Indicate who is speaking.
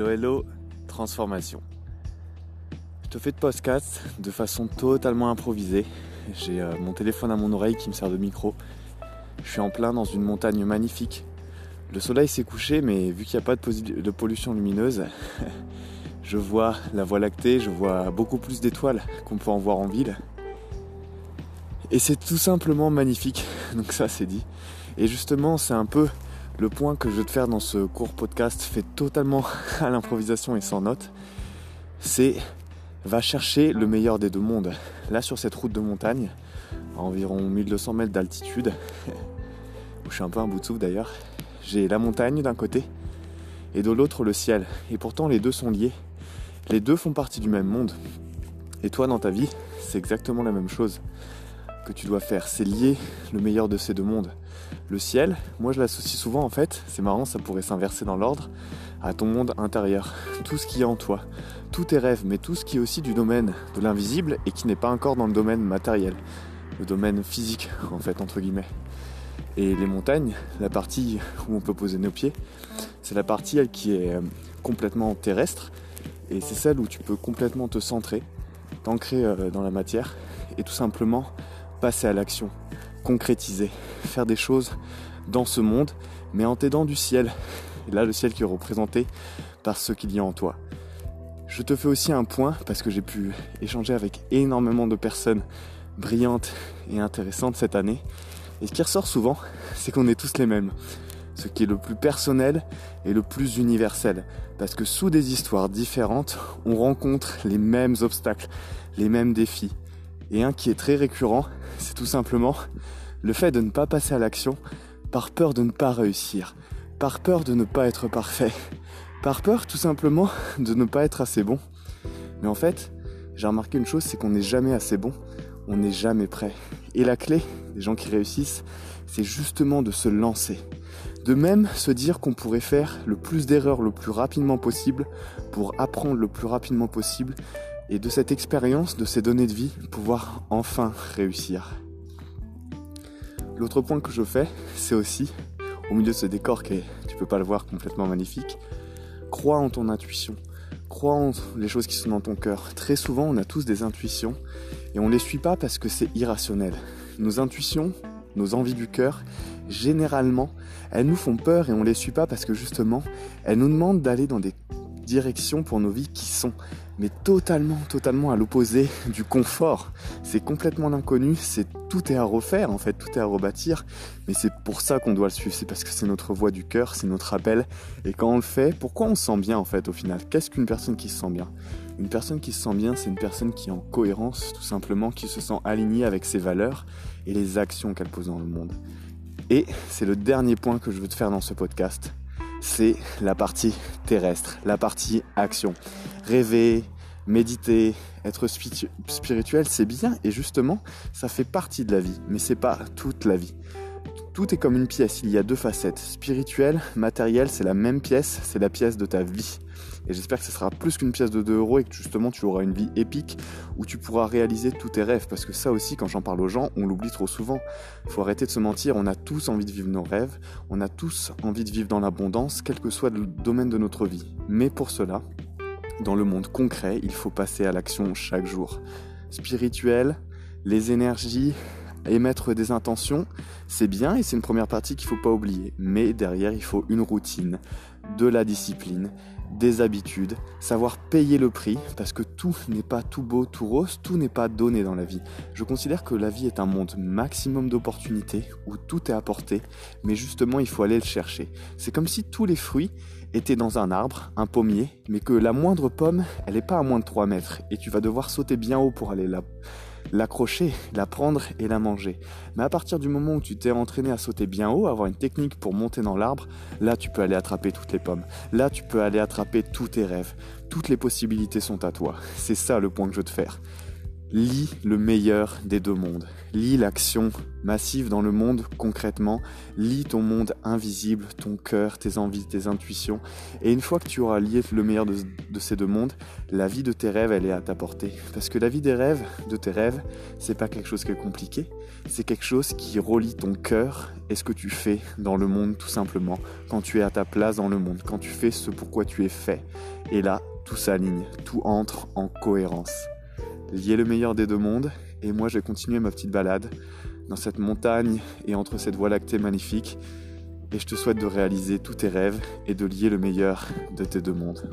Speaker 1: Hello hello, transformation. Je te fais de podcast de façon totalement improvisée. J'ai euh, mon téléphone à mon oreille qui me sert de micro. Je suis en plein dans une montagne magnifique. Le soleil s'est couché, mais vu qu'il n'y a pas de, de pollution lumineuse, je vois la voie lactée, je vois beaucoup plus d'étoiles qu'on peut en voir en ville. Et c'est tout simplement magnifique. Donc ça c'est dit. Et justement, c'est un peu le point que je veux te faire dans ce court podcast fait totalement à l'improvisation et sans notes. C'est va chercher le meilleur des deux mondes. Là sur cette route de montagne, à environ 1200 mètres d'altitude, où je suis un peu un bout de souffle d'ailleurs, j'ai la montagne d'un côté et de l'autre le ciel. Et pourtant les deux sont liés. Les deux font partie du même monde. Et toi dans ta vie, c'est exactement la même chose que tu dois faire. C'est lier le meilleur de ces deux mondes. Le ciel, moi je l'associe souvent en fait, c'est marrant, ça pourrait s'inverser dans l'ordre, à ton monde intérieur. Tout ce qui est en toi, tous tes rêves, mais tout ce qui est aussi du domaine de l'invisible et qui n'est pas encore dans le domaine matériel, le domaine physique en fait, entre guillemets. Et les montagnes, la partie où on peut poser nos pieds, c'est la partie elle, qui est euh, complètement terrestre et c'est celle où tu peux complètement te centrer, t'ancrer euh, dans la matière et tout simplement passer à l'action, concrétiser, faire des choses dans ce monde, mais en t'aidant du ciel. Et là, le ciel qui est représenté par ce qu'il y a en toi. Je te fais aussi un point parce que j'ai pu échanger avec énormément de personnes brillantes et intéressantes cette année. Et ce qui ressort souvent, c'est qu'on est tous les mêmes. Ce qui est le plus personnel et le plus universel. Parce que sous des histoires différentes, on rencontre les mêmes obstacles, les mêmes défis. Et un qui est très récurrent, c'est tout simplement le fait de ne pas passer à l'action par peur de ne pas réussir, par peur de ne pas être parfait, par peur tout simplement de ne pas être assez bon. Mais en fait, j'ai remarqué une chose, c'est qu'on n'est jamais assez bon, on n'est jamais prêt. Et la clé des gens qui réussissent, c'est justement de se lancer. De même se dire qu'on pourrait faire le plus d'erreurs le plus rapidement possible pour apprendre le plus rapidement possible et de cette expérience, de ces données de vie, pouvoir enfin réussir. L'autre point que je fais, c'est aussi, au milieu de ce décor qui est, tu peux pas le voir, complètement magnifique, crois en ton intuition. Crois en les choses qui sont dans ton cœur. Très souvent, on a tous des intuitions et on les suit pas parce que c'est irrationnel. Nos intuitions, nos envies du cœur, généralement, elles nous font peur et on les suit pas parce que justement, elles nous demandent d'aller dans des direction pour nos vies qui sont. Mais totalement, totalement à l'opposé du confort. C'est complètement l'inconnu, c'est tout est à refaire en fait, tout est à rebâtir, mais c'est pour ça qu'on doit le suivre, c'est parce que c'est notre voix du cœur, c'est notre appel, et quand on le fait, pourquoi on se sent bien en fait au final? Qu'est-ce qu'une personne qui se sent bien? Une personne qui se sent bien, c'est une personne qui est en cohérence, tout simplement, qui se sent alignée avec ses valeurs et les actions qu'elle pose dans le monde. Et c'est le dernier point que je veux te faire dans ce podcast c'est la partie terrestre, la partie action. Rêver, méditer, être spirituel, c'est bien et justement, ça fait partie de la vie, mais c'est pas toute la vie. Tout est comme une pièce, il y a deux facettes. Spirituel, matériel, c'est la même pièce, c'est la pièce de ta vie. Et j'espère que ce sera plus qu'une pièce de 2 euros et que justement tu auras une vie épique où tu pourras réaliser tous tes rêves. Parce que ça aussi, quand j'en parle aux gens, on l'oublie trop souvent. Il faut arrêter de se mentir, on a tous envie de vivre nos rêves, on a tous envie de vivre dans l'abondance, quel que soit le domaine de notre vie. Mais pour cela, dans le monde concret, il faut passer à l'action chaque jour. Spirituel, les énergies, émettre des intentions, c'est bien et c'est une première partie qu'il ne faut pas oublier. Mais derrière, il faut une routine, de la discipline, des habitudes, savoir payer le prix, parce que tout n'est pas tout beau, tout rose, tout n'est pas donné dans la vie. Je considère que la vie est un monde maximum d'opportunités, où tout est apporté, mais justement il faut aller le chercher. C'est comme si tous les fruits étaient dans un arbre, un pommier, mais que la moindre pomme, elle n'est pas à moins de 3 mètres, et tu vas devoir sauter bien haut pour aller là l'accrocher, la prendre et la manger. Mais à partir du moment où tu t'es entraîné à sauter bien haut, avoir une technique pour monter dans l'arbre, là tu peux aller attraper toutes les pommes. Là tu peux aller attraper tous tes rêves. Toutes les possibilités sont à toi. C'est ça le point que je veux te faire. Lis le meilleur des deux mondes. Lis l'action massive dans le monde concrètement. Lis ton monde invisible, ton cœur, tes envies, tes intuitions. Et une fois que tu auras lié le meilleur de, ces deux mondes, la vie de tes rêves, elle est à ta portée. Parce que la vie des rêves, de tes rêves, c'est pas quelque chose qui est compliqué. C'est quelque chose qui relie ton cœur et ce que tu fais dans le monde tout simplement. Quand tu es à ta place dans le monde. Quand tu fais ce pourquoi tu es fait. Et là, tout s'aligne, tout entre en cohérence lier le meilleur des deux mondes. Et moi, je vais continuer ma petite balade dans cette montagne et entre cette voie lactée magnifique. Et je te souhaite de réaliser tous tes rêves et de lier le meilleur de tes deux mondes.